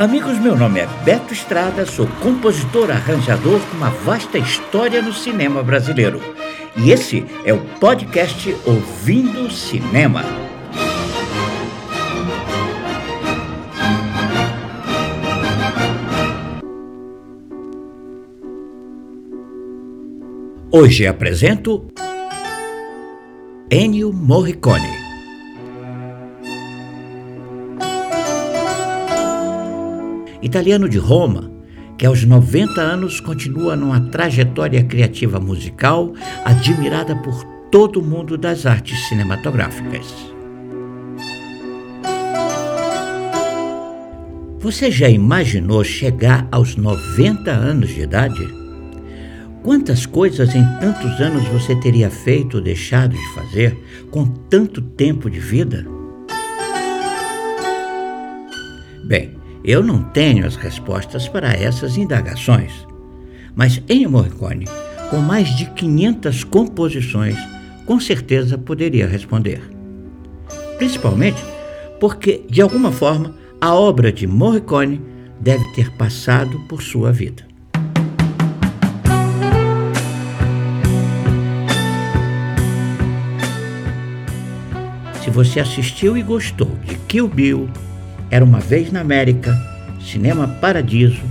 Amigos, meu nome é Beto Estrada, sou compositor arranjador com uma vasta história no cinema brasileiro. E esse é o podcast Ouvindo Cinema. Hoje apresento Ennio Morricone. Italiano de Roma, que aos 90 anos continua numa trajetória criativa musical admirada por todo o mundo das artes cinematográficas. Você já imaginou chegar aos 90 anos de idade? Quantas coisas em tantos anos você teria feito ou deixado de fazer com tanto tempo de vida? Bem, eu não tenho as respostas para essas indagações, mas Ennio Morricone, com mais de 500 composições, com certeza poderia responder. Principalmente porque, de alguma forma, a obra de Morricone deve ter passado por sua vida. Se você assistiu e gostou de Kill Bill, era uma vez na América, Cinema Paradiso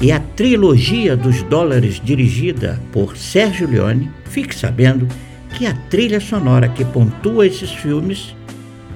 e a trilogia dos dólares dirigida por Sérgio Leone, fique sabendo que a trilha sonora que pontua esses filmes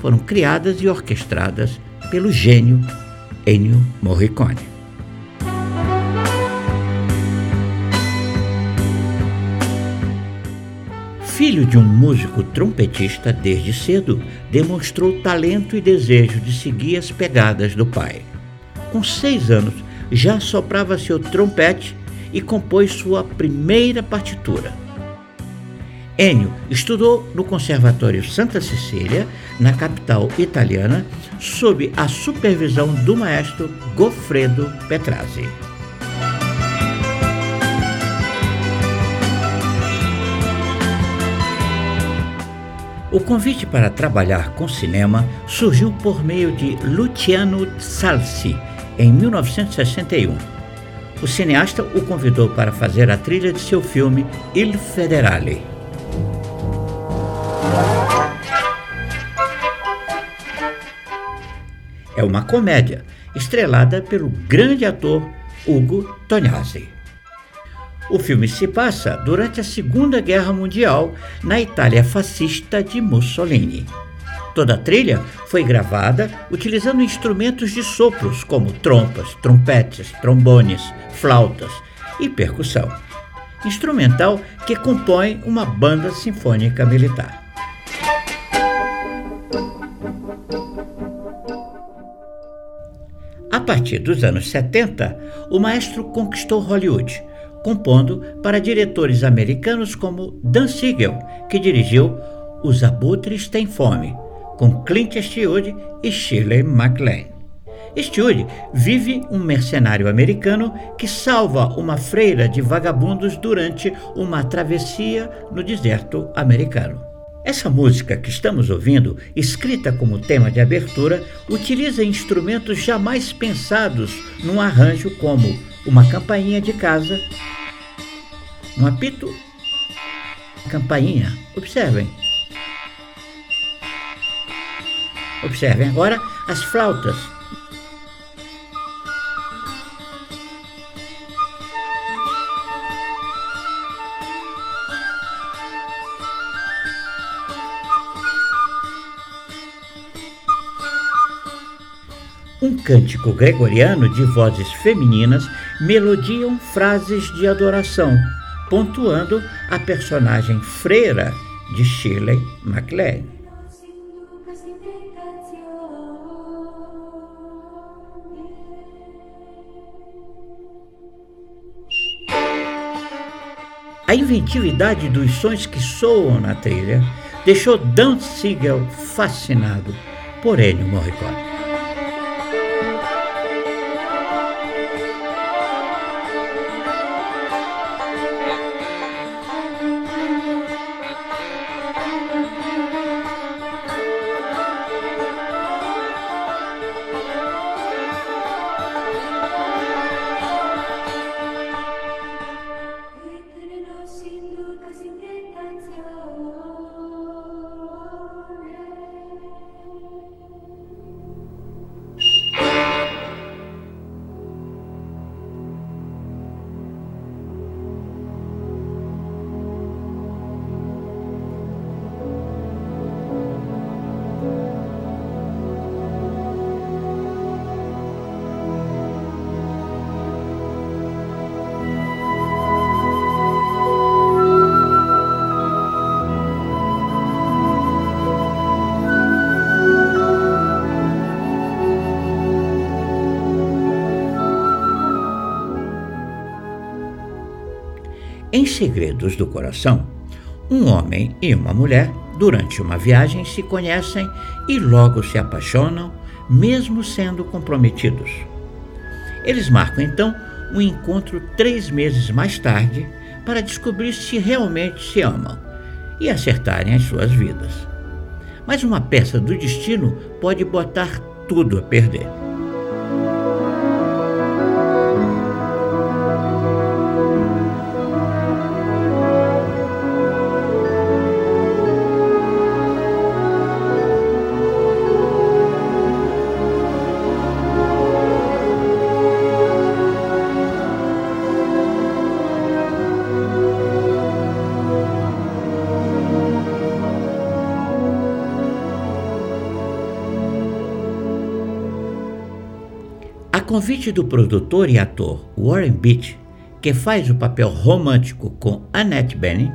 foram criadas e orquestradas pelo gênio Ennio Morricone. Filho de um músico trompetista desde cedo, demonstrou talento e desejo de seguir as pegadas do pai. Com seis anos, já soprava seu trompete e compôs sua primeira partitura. Ennio estudou no Conservatório Santa Cecília, na capital italiana, sob a supervisão do maestro Goffredo Petrazzi. O convite para trabalhar com cinema surgiu por meio de Luciano Salsi, em 1961. O cineasta o convidou para fazer a trilha de seu filme Il Federale. É uma comédia estrelada pelo grande ator Ugo Tognazzi. O filme se passa durante a Segunda Guerra Mundial, na Itália fascista de Mussolini. Toda a trilha foi gravada utilizando instrumentos de sopros como trompas, trompetes, trombones, flautas e percussão. Instrumental que compõe uma banda sinfônica militar. A partir dos anos 70, o maestro conquistou Hollywood compondo para diretores americanos como Dan Siegel, que dirigiu Os Abutres Têm Fome, com Clint Eastwood e Shirley MacLaine. Eastwood vive um mercenário americano que salva uma freira de vagabundos durante uma travessia no deserto americano. Essa música que estamos ouvindo, escrita como tema de abertura, utiliza instrumentos jamais pensados num arranjo como uma campainha de casa, um apito, campainha. Observem. Observem agora as flautas. Um cântico gregoriano de vozes femininas melodiam frases de adoração, pontuando a personagem freira de Shirley MacLaine. A inventividade dos sons que soam na trilha deixou Dan Siegel fascinado por Ennio Morricone. Em Segredos do Coração, um homem e uma mulher, durante uma viagem, se conhecem e logo se apaixonam, mesmo sendo comprometidos. Eles marcam então um encontro três meses mais tarde para descobrir se realmente se amam e acertarem as suas vidas. Mas uma peça do destino pode botar tudo a perder. Convite do produtor e ator Warren Beach, que faz o papel romântico com Annette Bening,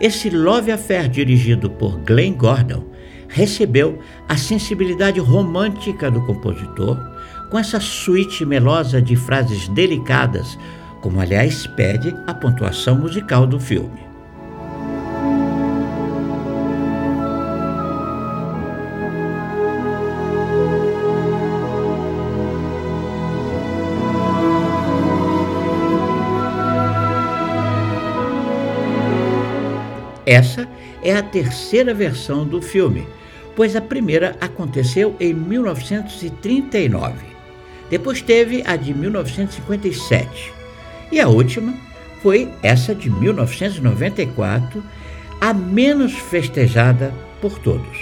esse Love Affair dirigido por Glenn Gordon recebeu a sensibilidade romântica do compositor com essa suíte melosa de frases delicadas, como aliás pede a pontuação musical do filme. Essa é a terceira versão do filme, pois a primeira aconteceu em 1939. Depois teve a de 1957 e a última foi essa de 1994, a menos festejada por todos,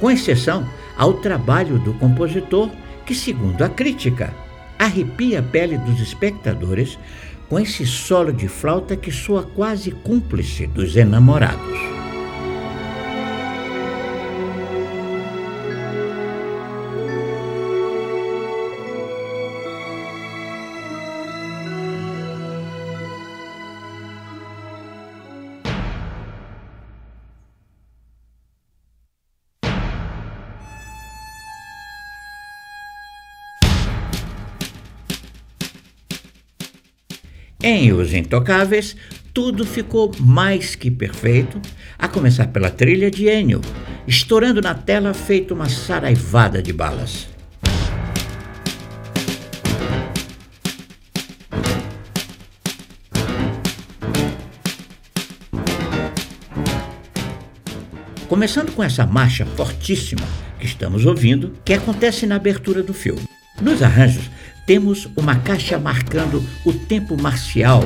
com exceção ao trabalho do compositor, que, segundo a crítica, arrepia a pele dos espectadores com esse solo de flauta que soa quase cúmplice dos enamorados. Em Os Intocáveis, tudo ficou mais que perfeito, a começar pela trilha de Ennio, estourando na tela feito uma saraivada de balas. Começando com essa marcha fortíssima que estamos ouvindo, que acontece na abertura do filme. Nos arranjos, temos uma caixa marcando o tempo marcial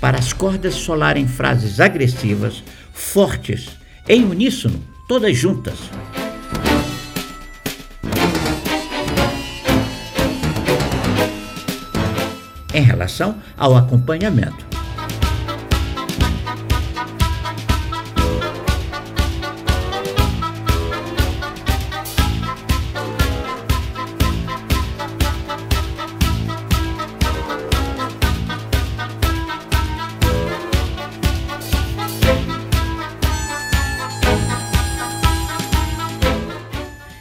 para as cordas solarem frases agressivas, fortes, em uníssono, todas juntas. Em relação ao acompanhamento,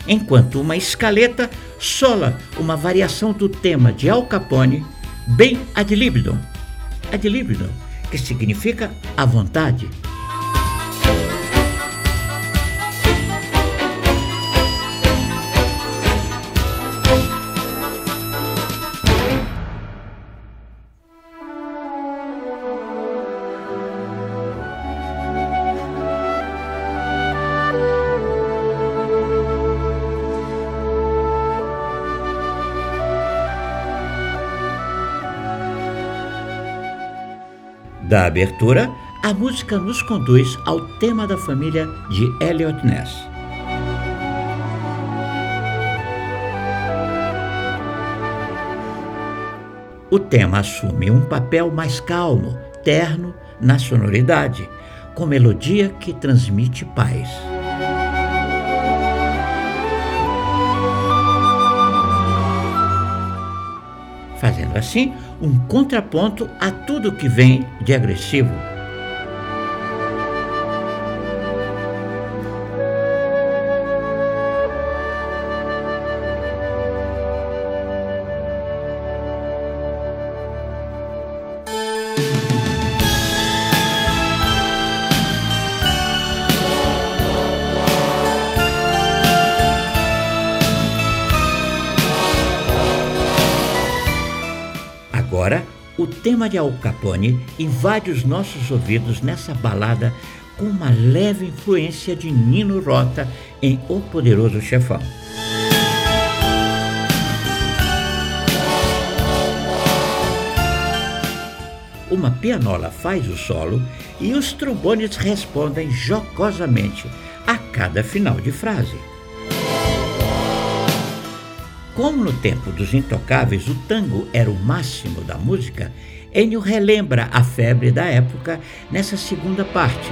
enquanto uma escaleta sola uma variação do tema de Al Capone, bem ad libidum. Ad libidum, que significa à vontade. Da abertura, a música nos conduz ao tema da família de Elliot Ness. O tema assume um papel mais calmo, terno na sonoridade, com melodia que transmite paz. Fazendo assim um contraponto a tudo que vem de agressivo. Tema de Al Capone invade os nossos ouvidos nessa balada com uma leve influência de Nino Rota em O Poderoso Chefão. Uma pianola faz o solo e os trombones respondem jocosamente a cada final de frase. Como no tempo dos intocáveis o tango era o máximo da música, Ennio relembra a febre da época nessa segunda parte.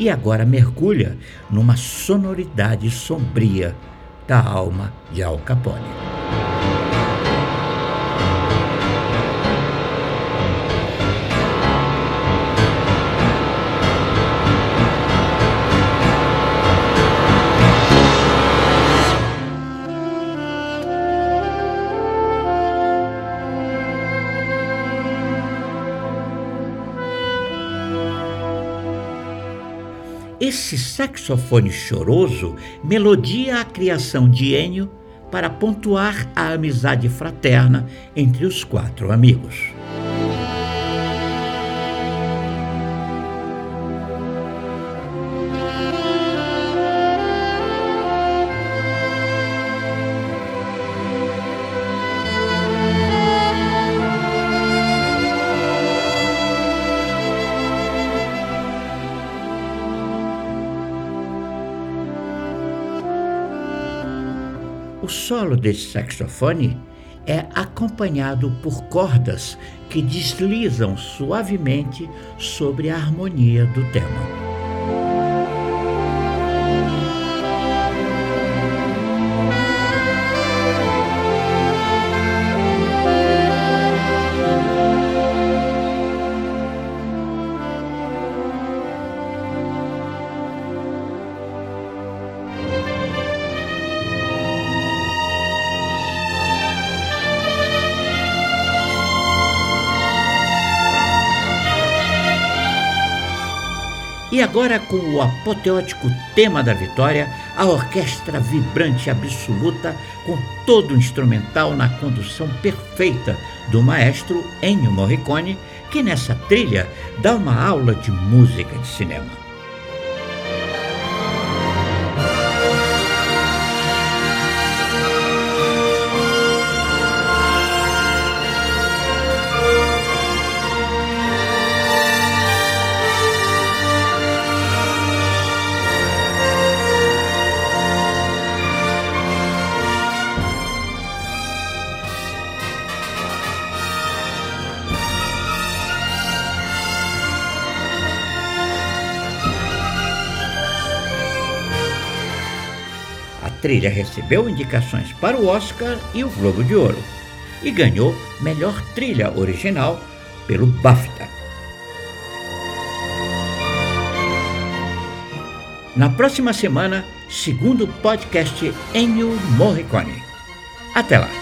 E agora mergulha numa sonoridade sombria da alma de Al Capone. Esse saxofone choroso melodia a criação de Ennio para pontuar a amizade fraterna entre os quatro amigos. O solo desse saxofone é acompanhado por cordas que deslizam suavemente sobre a harmonia do tema. E agora, com o apoteótico tema da vitória, a orquestra vibrante absoluta, com todo o instrumental na condução perfeita do maestro Ennio Morricone, que nessa trilha dá uma aula de música de cinema. Trilha recebeu indicações para o Oscar e o Globo de Ouro e ganhou melhor trilha original pelo BAFTA. Na próxima semana, segundo podcast Ennio Morricone. Até lá!